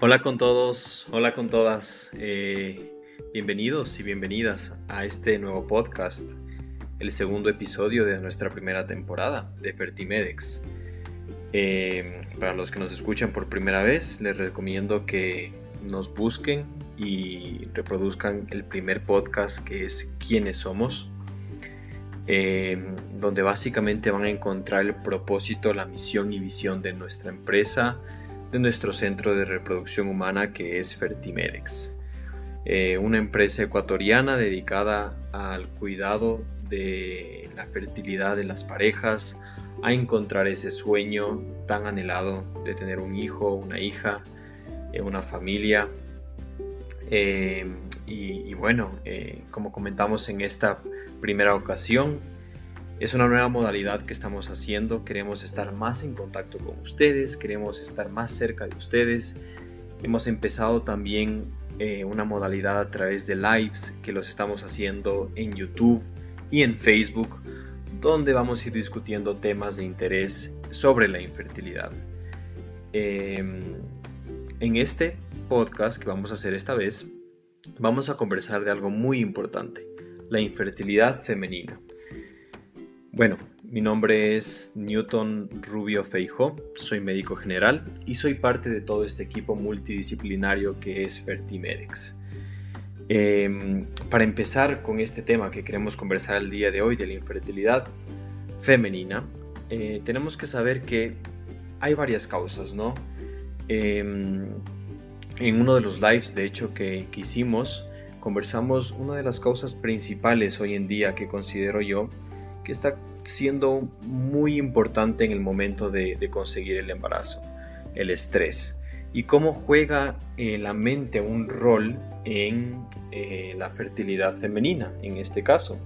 Hola con todos, hola con todas. Eh, bienvenidos y bienvenidas a este nuevo podcast, el segundo episodio de nuestra primera temporada de Fertimedex. Eh, para los que nos escuchan por primera vez, les recomiendo que nos busquen y reproduzcan el primer podcast que es ¿Quiénes somos? Eh, donde básicamente van a encontrar el propósito, la misión y visión de nuestra empresa, de nuestro centro de reproducción humana que es Fertimedex. Eh, una empresa ecuatoriana dedicada al cuidado de la fertilidad de las parejas, a encontrar ese sueño tan anhelado de tener un hijo, una hija, eh, una familia. Eh, y, bueno, como comentamos en esta primera ocasión, es una nueva modalidad que estamos haciendo, queremos estar más en contacto con ustedes, queremos estar más cerca de ustedes. Hemos empezado también eh, una modalidad a través de lives que los estamos haciendo en YouTube y en Facebook, donde vamos a ir discutiendo temas de interés sobre la infertilidad. Em, en este podcast que vamos a hacer esta vez, vamos a conversar de algo muy importante, la infertilidad femenina. Bueno, mi nombre es Newton Rubio Feijo, soy médico general y soy parte de todo este equipo multidisciplinario que es Fertimedex. Em, para empezar con este tema que queremos conversar el día de hoy de la infertilidad femenina, eh, tenemos que saber que hay varias causas, ¿no? Em, en uno de los lives, de hecho, que, que hicimos, conversamos una de las causas principales hoy en día que considero yo que está siendo muy importante en el momento de, conseguir el embarazo, el estrés. Y cómo juega eh, la mente un rol en eh, la fertilidad femenina, en este caso.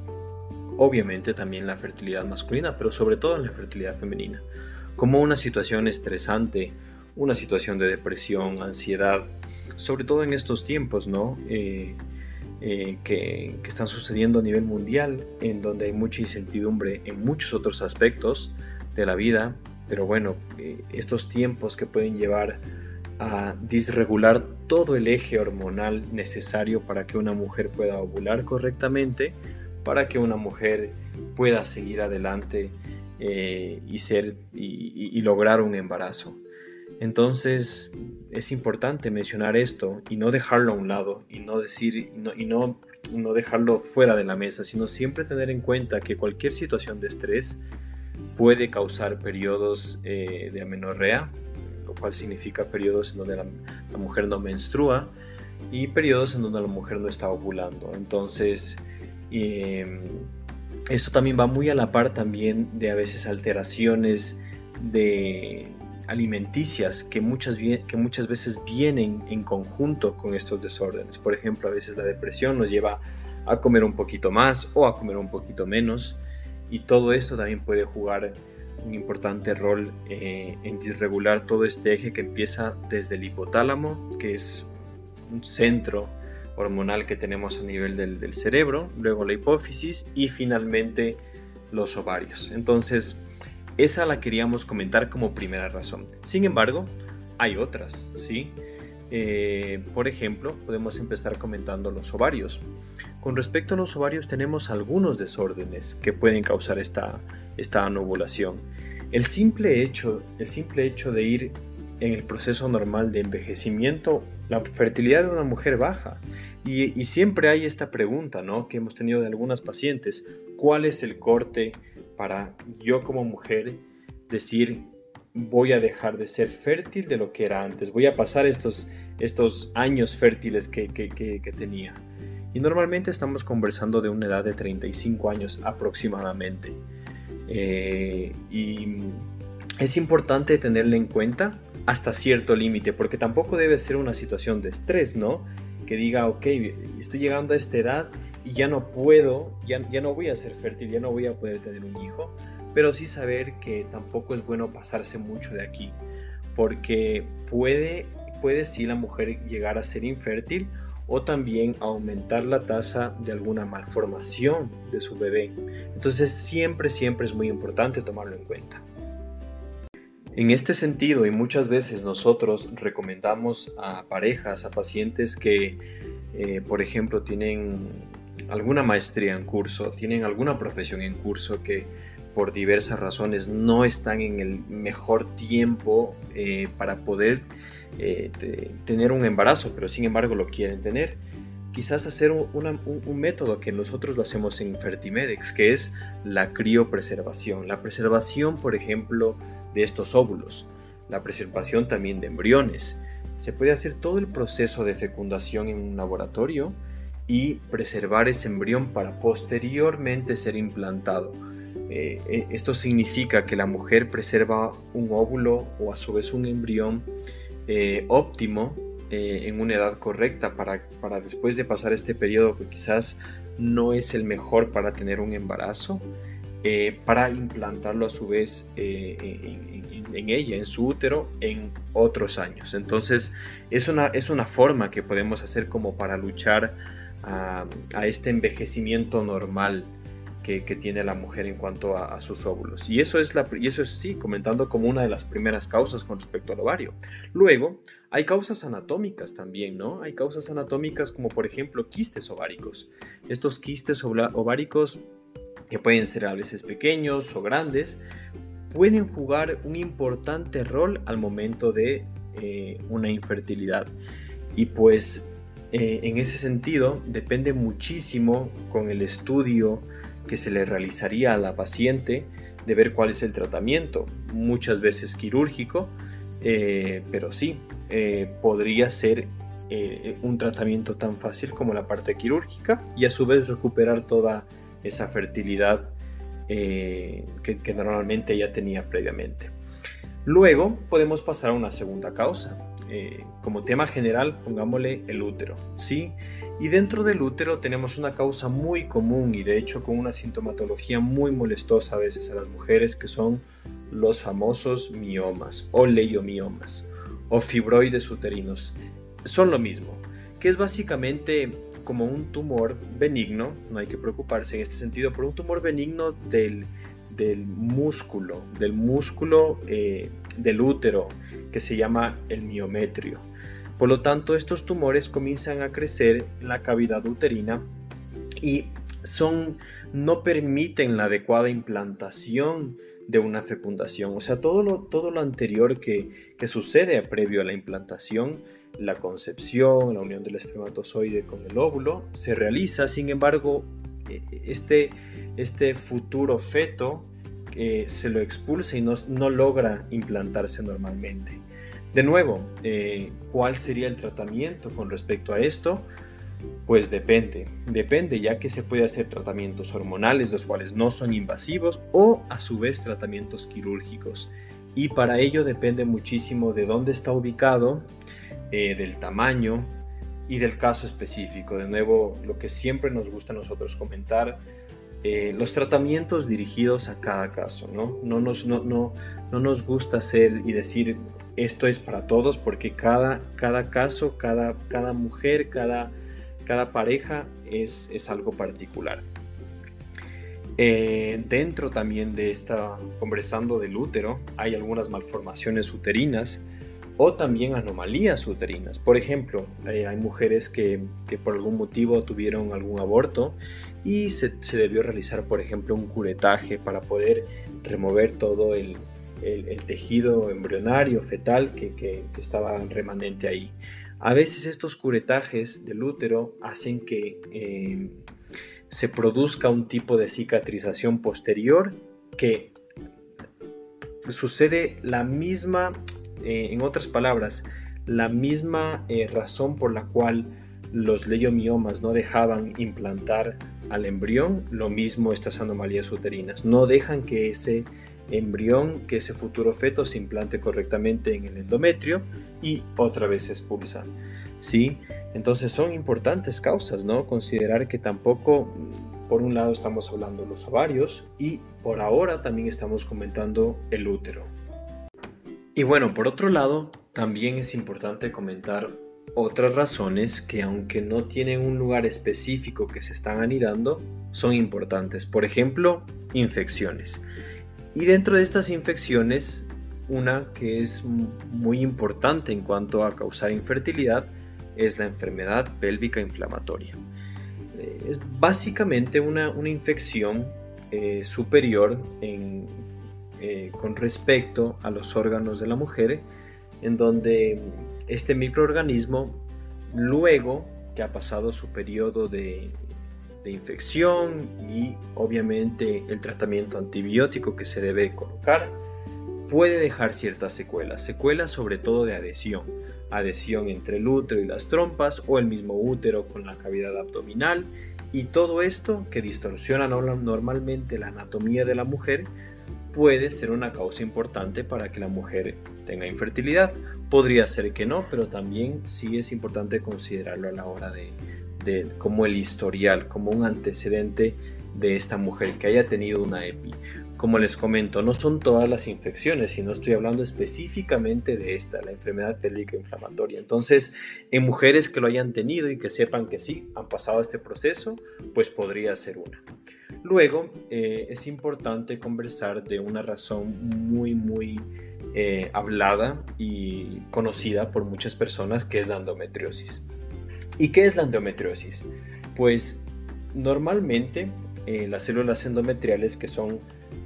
Obviamente también la fertilidad masculina, pero sobre todo en la fertilidad femenina. Como una situación estresante, una situación de depresión, ansiedad, sobre todo en estos tiempos, ¿no? Eh, eh, que, están sucediendo a nivel mundial, en donde hay mucha incertidumbre en muchos otros aspectos de la vida, pero bueno, eh, estos tiempos que pueden llevar a disregular todo el eje hormonal necesario para que una mujer pueda ovular correctamente, para que una mujer pueda seguir adelante eh, y, ser, y lograr un embarazo. Entonces es importante mencionar esto y no dejarlo a un lado y no decir y no, no, dejarlo fuera de la mesa, sino siempre tener en cuenta que cualquier situación de estrés puede causar periodos eh, de amenorrea, lo cual significa periodos en donde la, mujer no menstrua y periodos en donde la mujer no está ovulando. Entonces, em, esto también va muy a la par también de a veces alteraciones de, alimenticias que muchas, que muchas veces vienen en conjunto con estos desórdenes. Por ejemplo, a veces la depresión nos lleva a comer un poquito más o a comer un poquito menos y todo esto también puede jugar un importante rol eh, en disregular todo este eje que empieza desde el hipotálamo, que es un centro hormonal que tenemos a nivel del cerebro, luego la hipófisis y finalmente los ovarios. Entonces, esa la queríamos comentar como primera razón. Sin embargo, hay otras, ¿sí? Eh, por ejemplo, podemos empezar comentando los ovarios. Con respecto a los ovarios tenemos algunos desórdenes que pueden causar esta, esta anovulación. El simple, hecho, el simple hecho de ir en el proceso normal de envejecimiento, la fertilidad de una mujer baja. Y, y siempre hay esta pregunta ¿no? que hemos tenido de algunas pacientes, ¿cuál es el corte para yo como mujer decir voy a dejar de ser fértil de lo que era antes, voy a pasar estos, estos años fértiles que, tenía. Y normalmente estamos conversando de una edad de 35 años aproximadamente. Eh, y es importante tenerle en cuenta hasta cierto límite, porque tampoco debe ser una situación de estrés, ¿no? Que diga, ok, estoy llegando a esta edad y ya no puedo, ya, ya no voy a ser fértil, ya no voy a poder tener un hijo, pero sí saber que tampoco es bueno pasarse mucho de aquí, porque puede, puede sí la mujer llegar a ser infértil o también aumentar la tasa de alguna malformación de su bebé. Entonces siempre, siempre es muy importante tomarlo en cuenta. En este sentido, y muchas veces nosotros recomendamos a parejas, a pacientes que, eh, por ejemplo, tienen alguna maestría en curso, tienen alguna profesión en curso que por diversas razones no están en el mejor tiempo eh, para poder eh, tener un embarazo, pero sin embargo lo quieren tener quizás hacer un, método que nosotros lo hacemos en Fertimedex, que es la criopreservación. La preservación, por ejemplo, de estos óvulos, la preservación también de embriones. Se puede hacer todo el proceso de fecundación en un laboratorio y preservar ese embrión para posteriormente ser implantado. Eh, eh, esto significa que la mujer preserva un óvulo o a su vez un embrión eh, óptimo en una edad correcta para, para, después de pasar este periodo que quizás no es el mejor para tener un embarazo, para implantarlo a su vez eh, en, ella, en su útero, en otros años. Entonces es una, es una forma que podemos hacer como para luchar a, este envejecimiento normal que, tiene la mujer en cuanto a, sus óvulos. Y eso, es la, y eso es, sí, comentando como una de las primeras causas con respecto al ovario. Luego, hay causas anatómicas también, ¿no? Hay causas anatómicas como por ejemplo quistes ováricos. Estos quistes ováricos, que pueden ser a veces pequeños o grandes, pueden jugar un importante rol al momento de eh, una infertilidad. Y pues eh, en ese sentido depende muchísimo con el estudio que se le realizaría a la paciente de ver cuál es el tratamiento, muchas veces quirúrgico, eh, pero sí, eh, podría ser un tratamiento tan fácil como la parte quirúrgica y a su vez recuperar toda esa fertilidad que, normalmente ya tenía previamente. Luego podemos pasar a una segunda causa. Como tema general, pongámosle el útero. ¿sí? Y dentro del útero tenemos una causa muy común y de hecho con una sintomatología muy molestosa a veces a las mujeres que son los famosos miomas o leiomiomas o fibroides uterinos. Son lo mismo, que es básicamente como un tumor benigno, no hay que preocuparse en este sentido, pero un tumor benigno del, músculo, del músculo eh, del útero, que se llama el miometrio. Por lo tanto, estos tumores comienzan a crecer en la cavidad uterina y son, no permiten la adecuada implantación de una fecundación. O sea, todo lo, todo lo anterior que, que sucede previo a la implantación, la concepción, la unión del espermatozoide con el óvulo, se realiza. Sin embargo, este, este futuro feto eh, se lo expulsa y no, no logra implantarse normalmente. De nuevo, eh, ¿cuál sería el tratamiento con respecto a esto? Pues depende, depende ya que se puede hacer tratamientos hormonales, los cuales no son invasivos, o a su vez tratamientos quirúrgicos. Y para ello depende muchísimo de dónde está ubicado, eh, del tamaño y del caso específico. De nuevo, lo que siempre nos gusta a nosotros comentar, eh, los tratamientos dirigidos a cada caso, ¿no? No nos, no, no, no nos gusta hacer y decir esto es para todos porque cada, cada caso, cada, cada mujer, cada, cada pareja es, es algo particular. Eh, dentro también de esta, conversando del útero, hay algunas malformaciones uterinas o también anomalías uterinas. Por ejemplo, eh, hay mujeres que, que, por algún motivo tuvieron algún aborto y se, se, debió realizar, por ejemplo, un curetaje para poder remover todo el, el, tejido embrionario, fetal que, que, estaba remanente ahí. A veces estos curetajes del útero hacen que eh, se produzca un tipo de cicatrización posterior que sucede la misma, eh, en otras palabras, la misma eh, razón por la cual los leiomiomas no dejaban implantar al embrión, lo mismo estas anomalías uterinas, no dejan que ese embrión, que ese futuro feto se implante correctamente en el endometrio y otra vez se expulsa. ¿sí? Entonces son importantes causas, ¿no? Considerar que tampoco, por un lado estamos hablando los ovarios y por ahora también estamos comentando el útero. Y bueno, por otro lado, también es importante comentar otras razones que aunque no tienen un lugar específico que se están anidando, son importantes. Por ejemplo, infecciones. Y dentro de estas infecciones una que es muy importante en cuanto a causar infertilidad es la enfermedad pélvica inflamatoria. Eh, es básicamente una, una infección eh, superior en, eh, con respecto a los órganos de la mujer, en donde este microorganismo, luego que ha pasado su periodo de, de infección y obviamente el tratamiento antibiótico que se debe colocar, puede dejar ciertas secuelas, secuelas sobre todo de adhesión, adhesión entre el útero y las trompas o el mismo útero con la cavidad abdominal. Y todo esto que distorsiona normalmente la anatomía de la mujer puede ser una causa importante para que la mujer tenga infertilidad. Podría ser que no, pero también sí es importante considerarlo a la hora de, de como el historial, como un antecedente de esta mujer que haya tenido una EPI. Como les comento, no son todas las infecciones, sino estoy hablando específicamente de esta, la enfermedad pélvica inflamatoria. Entonces, en mujeres que lo hayan tenido y que sepan que sí, han pasado este proceso, pues podría ser una. Luego, eh, es importante conversar de una razón muy, muy eh, hablada y conocida por muchas personas, que es la endometriosis. ¿Y qué es la endometriosis? Pues normalmente eh, las células endometriales, que son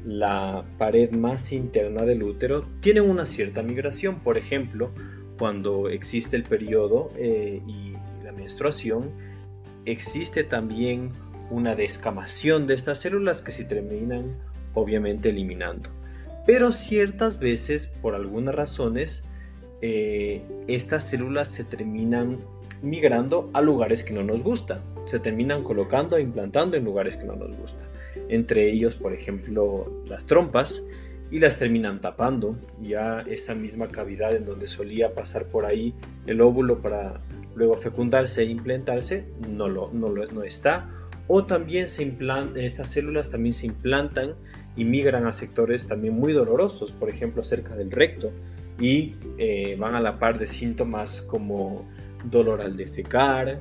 la pared más interna del útero, tienen una cierta migración. Por ejemplo, cuando existe el periodo y la menstruación, existe también una descamación de estas células que se terminan obviamente eliminando. Pero ciertas veces, por algunas razones, eh, estas células se terminan migrando a lugares que no nos gustan. Se terminan colocando e implantando en lugares que no nos gustan. Entre ellos, por ejemplo, las trompas y las terminan tapando. Ya esa misma cavidad en donde solía pasar por ahí el óvulo para luego fecundarse e implantarse, no, lo, no, lo, no está. O también estas células también se implantan y migran a sectores también muy dolorosos, por ejemplo cerca del recto, y eh, van a la par de síntomas como dolor al defecar,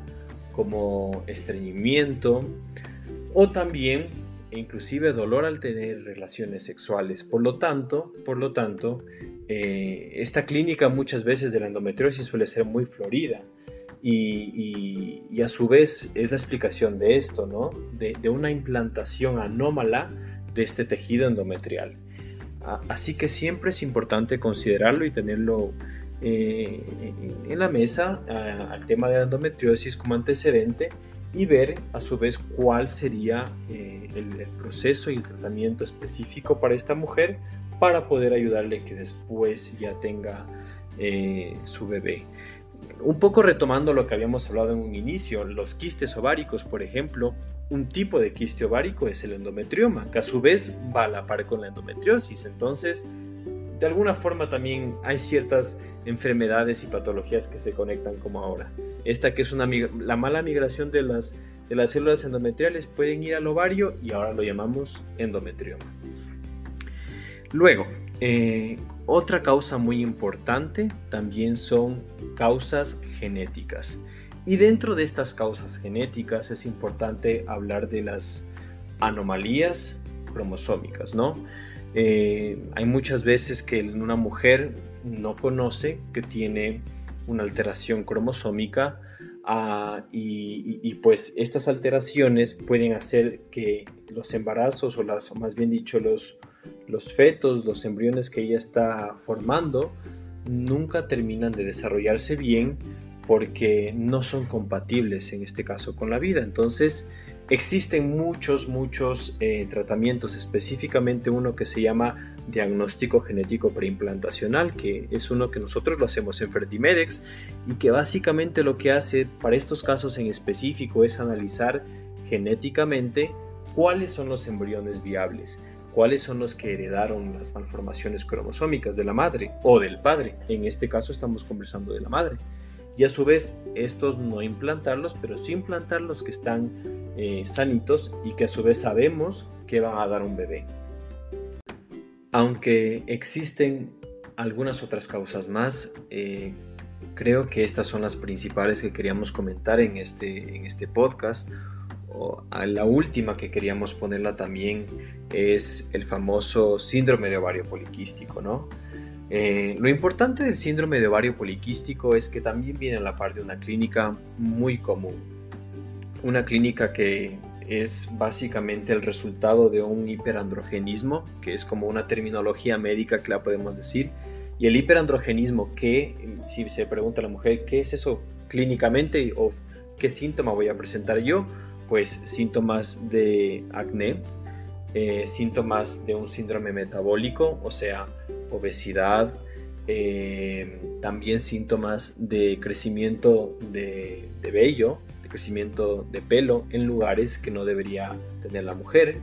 como estreñimiento o también inclusive dolor al tener relaciones sexuales. Por lo tanto, por lo tanto eh, esta clínica muchas veces de la endometriosis suele ser muy florida y, a su vez es la explicación de esto, ¿no? de, una implantación anómala de este tejido endometrial. Así que siempre es importante considerarlo y tenerlo eh, en la mesa al tema de la endometriosis como antecedente y ver a su vez cuál sería eh, el, proceso y el tratamiento específico para esta mujer para poder ayudarle que después ya tenga eh, su bebé. Un poco retomando lo que habíamos hablado en un inicio, los quistes ováricos, por ejemplo, un tipo de quiste ovárico es el endometrioma, que a su vez va a la par con la endometriosis. Entonces, de alguna forma también hay ciertas enfermedades y patologías que se conectan como ahora. Esta que es una, la mala migración de las, células endometriales pueden ir al ovario y ahora lo llamamos endometrioma. Luego, eh, otra causa muy importante también son causas genéticas. Y dentro de estas causas genéticas es importante hablar de las anomalías cromosómicas, ¿no? Eh, hay muchas veces que una mujer no conoce que tiene una alteración cromosómica ah, y, pues estas alteraciones pueden hacer que los embarazos o, las, más bien dicho los, los fetos, los embriones que ella está formando nunca terminan de desarrollarse bien porque no son compatibles en este caso con la vida. Entonces existen muchos, muchos eh, tratamientos, específicamente uno que se llama diagnóstico genético preimplantacional, que es uno que nosotros lo hacemos en Fertimedex y que básicamente lo que hace para estos casos en específico es analizar genéticamente cuáles son los embriones viables cuáles son los que heredaron las malformaciones cromosómicas de la madre o del padre. En este caso estamos conversando de la madre y a su vez estos no implantarlos, pero sí implantar los que están eh, sanitos y que a su vez sabemos que van a dar un bebé. Aunque existen algunas otras causas más, eh, creo que estas son las principales que queríamos comentar en este, en este podcast. La última que queríamos ponerla también es el famoso síndrome de ovario poliquístico, ¿no? Eh, lo importante del síndrome de ovario poliquístico es que también viene a la par de una clínica muy común. Una clínica que es básicamente el resultado de un hiperandrogenismo, que es como una terminología médica que la podemos decir. Y el hiperandrogenismo, que si se pregunta a la mujer, ¿qué es eso clínicamente o qué síntoma voy a presentar yo? Pues síntomas de acné, eh, síntomas de un síndrome metabólico, o sea, obesidad, eh, también síntomas de crecimiento de, vello, de crecimiento de pelo en lugares que no debería tener la mujer.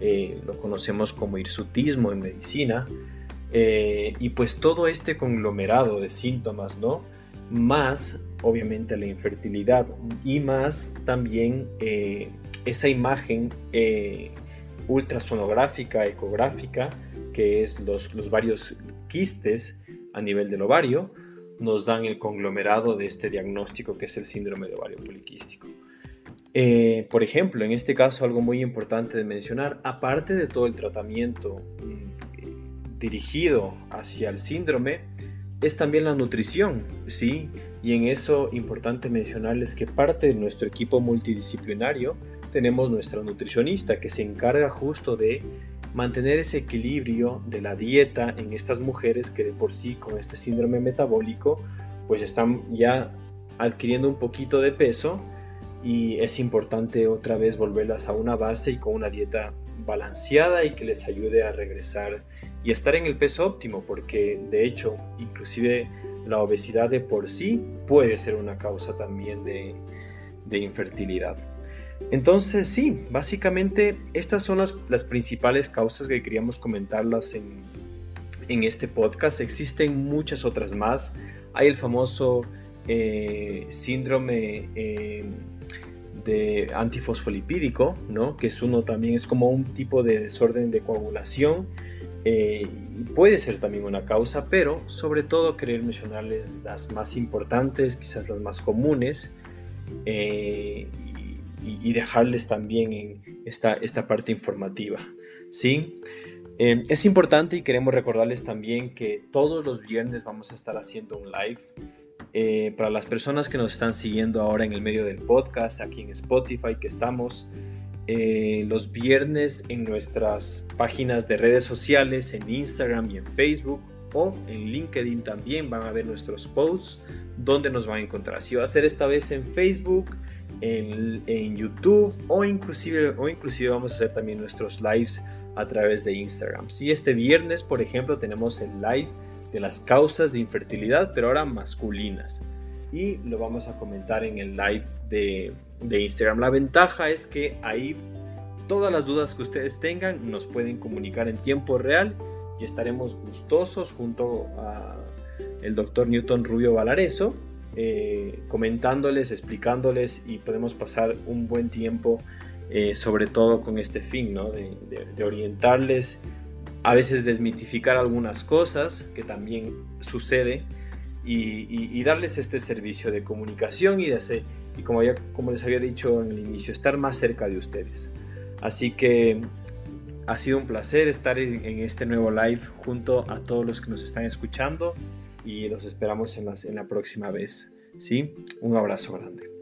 Eh, lo conocemos como hirsutismo en medicina. y pues todo este conglomerado de síntomas, ¿no? Más obviamente la infertilidad y más también esa imagen ultrasonográfica, ecográfica, que es los, los varios quistes a nivel del ovario, nos dan el conglomerado de este diagnóstico que es el síndrome de ovario poliquístico. Eh, por ejemplo, en este caso algo muy importante de mencionar, aparte de todo el tratamiento mm, dirigido hacia el síndrome, es también la nutrición, ¿sí? Y en eso importante mencionarles que parte de nuestro equipo multidisciplinario tenemos nuestra nutricionista que se encarga justo de mantener ese equilibrio de la dieta en estas mujeres que de por sí con este síndrome metabólico pues están ya adquiriendo un poquito de peso y es importante otra vez volverlas a una base y con una dieta balanceada y que les ayude a regresar y estar en el peso óptimo porque de hecho inclusive la obesidad de por sí puede ser una causa también de, de infertilidad. Entonces sí, básicamente estas son las, principales causas que queríamos comentarlas en, este podcast. Existen muchas otras más. Hay el famoso eh, síndrome eh, de antifosfolipídico, ¿no? que es uno también, es como un tipo de desorden de coagulación. Eh, y puede ser también una causa, pero sobre todo querer mencionarles las más importantes, quizás las más comunes y, dejarles también en esta, esta parte informativa. ¿sí? Eh, es importante y queremos recordarles también que todos los viernes vamos a estar haciendo un live. Eh, para las personas que nos están siguiendo ahora en el medio del podcast, aquí en Spotify, que estamos eh, los viernes en nuestras páginas de redes sociales, en Instagram y en Facebook, o en LinkedIn también van a ver nuestros posts donde nos van a encontrar. Si va a ser esta vez en Facebook, en, YouTube o inclusive, o inclusive vamos a hacer también nuestros lives a través de Instagram. Si este viernes, por ejemplo, tenemos el live de las causas de infertilidad, pero ahora masculinas. Y lo vamos a comentar en el live de, de Instagram. La ventaja es que ahí todas las dudas que ustedes tengan nos pueden comunicar en tiempo real y estaremos gustosos junto a el doctor Newton Rubio Valareso eh, comentándoles, explicándoles y podemos pasar un buen tiempo, eh, sobre todo con este fin, ¿no? de, orientarles, a veces desmitificar algunas cosas que también sucede y, darles este servicio de comunicación y de hacer, y como, ya, como les había dicho en el inicio, estar más cerca de ustedes. Así que ha sido un placer estar en, este nuevo live junto a todos los que nos están escuchando y los esperamos en, en la próxima vez. ¿sí? Un abrazo grande.